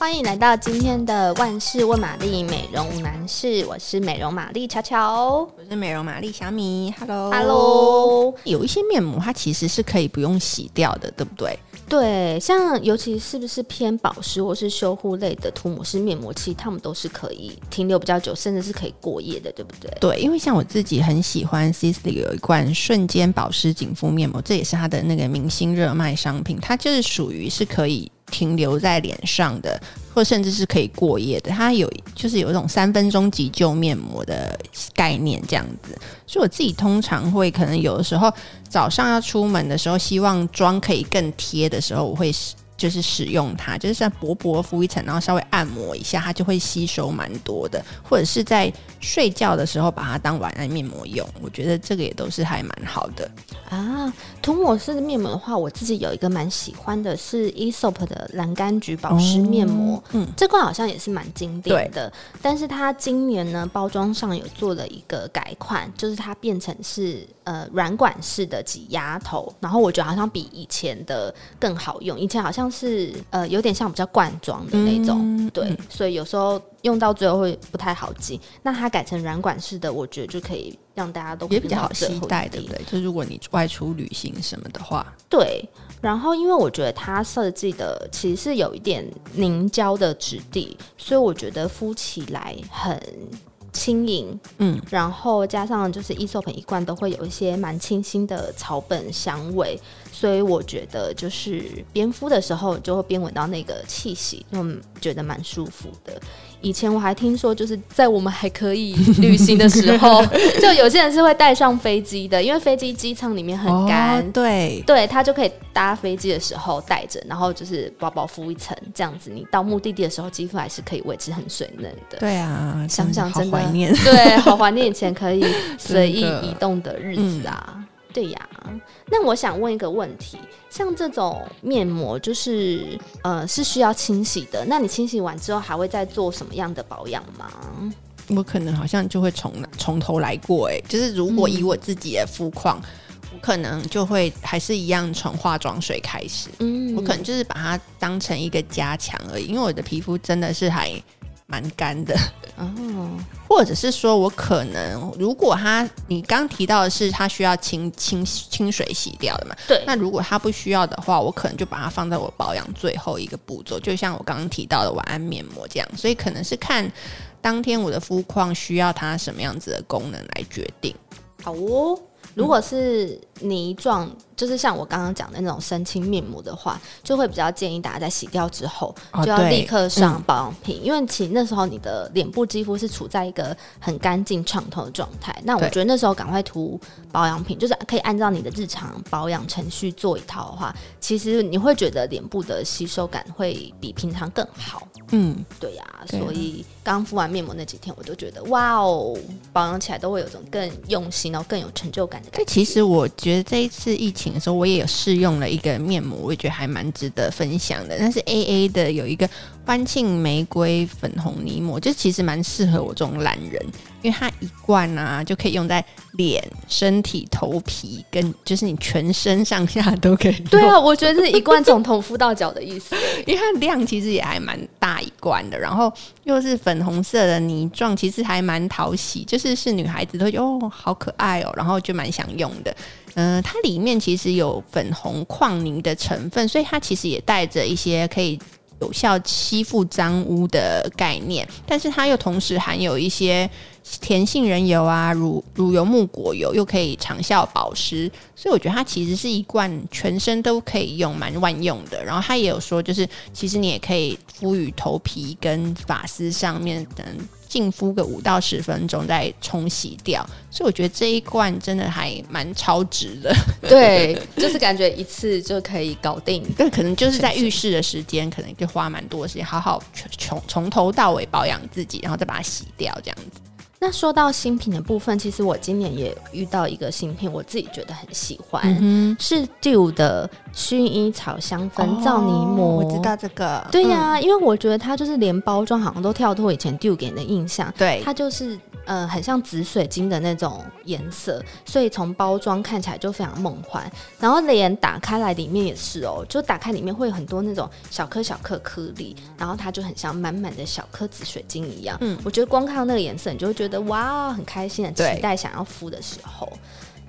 欢迎来到今天的万事问玛丽美容男士，我是美容玛丽乔乔，我是美容玛丽小米，Hello，Hello，有一些面膜它其实是可以不用洗掉的，对不对？对，像尤其是不是偏保湿或是修护类的涂抹式面膜，其实它们都是可以停留比较久，甚至是可以过夜的，对不对？对，因为像我自己很喜欢 Sisley 有一罐瞬间保湿紧肤面膜，这也是它的那个明星热卖商品，它就是属于是可以。停留在脸上的，或甚至是可以过夜的，它有就是有一种三分钟急救面膜的概念这样子。所以我自己通常会可能有的时候早上要出门的时候，希望妆可以更贴的时候，我会。就是使用它，就是像薄薄敷一层，然后稍微按摩一下，它就会吸收蛮多的。或者是在睡觉的时候把它当晚安面膜用，我觉得这个也都是还蛮好的啊。涂抹式的面膜的话，我自己有一个蛮喜欢的是 Aesop 的蓝柑橘保湿面膜，哦、嗯，这款好像也是蛮经典的。但是它今年呢，包装上有做了一个改款，就是它变成是呃软管式的挤压头，然后我觉得好像比以前的更好用，以前好像。是呃，有点像比较罐装的那种，嗯、对，所以有时候用到最后会不太好挤。那它改成软管式的，我觉得就可以让大家都也比较好携带，对不对？就如果你外出旅行什么的话，对。然后因为我觉得它设计的其实是有一点凝胶的质地，所以我觉得敷起来很轻盈，嗯。然后加上就是 Aesop 一罐都会有一些蛮清新的草本香味。所以我觉得就是边敷的时候就会边闻到那个气息，就觉得蛮舒服的。以前我还听说，就是在我们还可以旅行的时候，就有些人是会带上飞机的，因为飞机机舱里面很干，哦，对对，他就可以搭飞机的时候带着，然后就是薄薄敷一层，这样子你到目的地的时候，肌肤还是可以维持很水嫩的。对啊，想想真的怀念，对，好怀念以前可以随意移动的日子啊。对呀，那我想问一个问题，像这种面膜，就是呃是需要清洗的，那你清洗完之后还会再做什么样的保养吗？我可能好像就会从从头来过，哎，就是如果以我自己的肤况，嗯，我可能就会还是一样从化妆水开始，嗯，我可能就是把它当成一个加强而已，因为我的皮肤真的是还。蛮干的哦，或者是说我可能，如果它你刚提到的是它需要清清清水洗掉的嘛？对。那如果它不需要的话，我可能就把它放在我保养最后一个步骤，就像我刚刚提到的晚安面膜这样。所以可能是看当天我的肤况需要它什么样子的功能来决定。好哦。如果是泥状，就是像我刚刚讲的那种生清面膜的话，就会比较建议大家在洗掉之后就要立刻上保养品，因为其实那时候你的脸部肌肤是处在一个很干净畅通的状态。那我觉得那时候赶快涂保养品，就是可以按照你的日常保养程序做一套的话，其实你会觉得脸部的吸收感会比平常更好。嗯，对呀、啊，所以刚敷完面膜那几天，我就觉得哇哦，保养起来都会有种更用心，然后更有成就感的感觉。其实我觉得这一次疫情的时候，我也有试用了一个面膜，我也觉得还蛮值得分享的。但是 AA 的，有一个欢庆玫瑰粉红泥膜，就其实蛮适合我这种懒人。因为它一罐啊，就可以用在脸、身体、头皮，跟就是你全身上下都可以。对啊，我觉得是一罐从头敷到脚的意思。因为它量其实也还蛮大一罐的，然后又是粉红色的泥状，其实还蛮讨喜，就是是女孩子都觉得哦好可爱哦，然后就蛮想用的。嗯、呃，它里面其实有粉红矿泥的成分，所以它其实也带着一些可以。有效吸附脏污的概念，但是它又同时含有一些甜杏仁油啊、乳乳油木果油，又可以长效保湿，所以我觉得它其实是一罐全身都可以用，蛮万用的。然后它也有说，就是其实你也可以敷于头皮跟发丝上面等。净敷个五到十分钟再冲洗掉，所以我觉得这一罐真的还蛮超值的。对，就是感觉一次就可以搞定。对，可能就是在浴室的时间，可能就花蛮多时间，好好从从头到尾保养自己，然后再把它洗掉，这样子。那说到新品的部分，其实我今年也遇到一个新品，我自己觉得很喜欢，嗯、是 Dior 的薰衣草香氛皂泥膜。哦、我知道这个，对呀、啊嗯，因为我觉得它就是连包装好像都跳脱以前 Dior 给人的印象，对，它就是嗯、呃，很像紫水晶的那种颜色，所以从包装看起来就非常梦幻。然后脸打开来，里面也是哦，就打开里面会有很多那种小颗小颗颗粒，然后它就很像满满的小颗紫水晶一样。嗯，我觉得光看到那个颜色，你就会觉得哇，很开心，很期待想要敷的时候。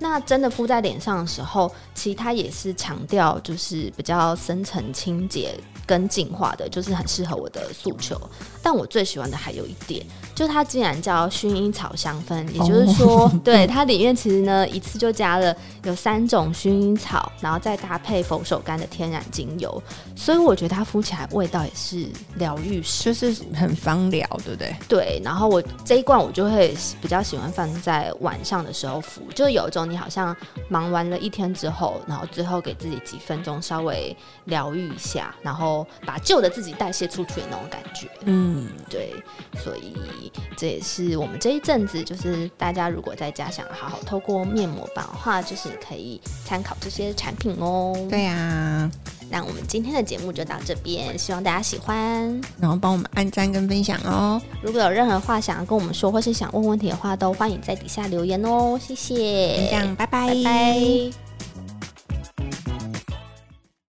那真的敷在脸上的时候，其实它也是强调就是比较深层清洁跟净化的，就是很适合我的诉求。但我最喜欢的还有一点，就是它竟然叫薰衣草香氛，也就是说，oh. 对它里面其实呢一次就加了有三种薰衣草，然后再搭配佛手柑的天然精油，所以我觉得它敷起来味道也是疗愈，就是很芳疗，对不对？对。然后我这一罐我就会比较喜欢放在晚上的时候敷，就有一种你好像忙完了一天之后，然后最后给自己几分钟稍微疗愈一下，然后把旧的自己代谢出去的那种感觉，嗯。嗯，对，所以这也是我们这一阵子，就是大家如果在家想好好透过面膜版的话，就是可以参考这些产品哦。对啊，那我们今天的节目就到这边，希望大家喜欢，然后帮我们按赞跟分享哦。如果有任何话想要跟我们说，或是想问问题的话，都欢迎在底下留言哦。谢谢，这样，拜拜。拜拜。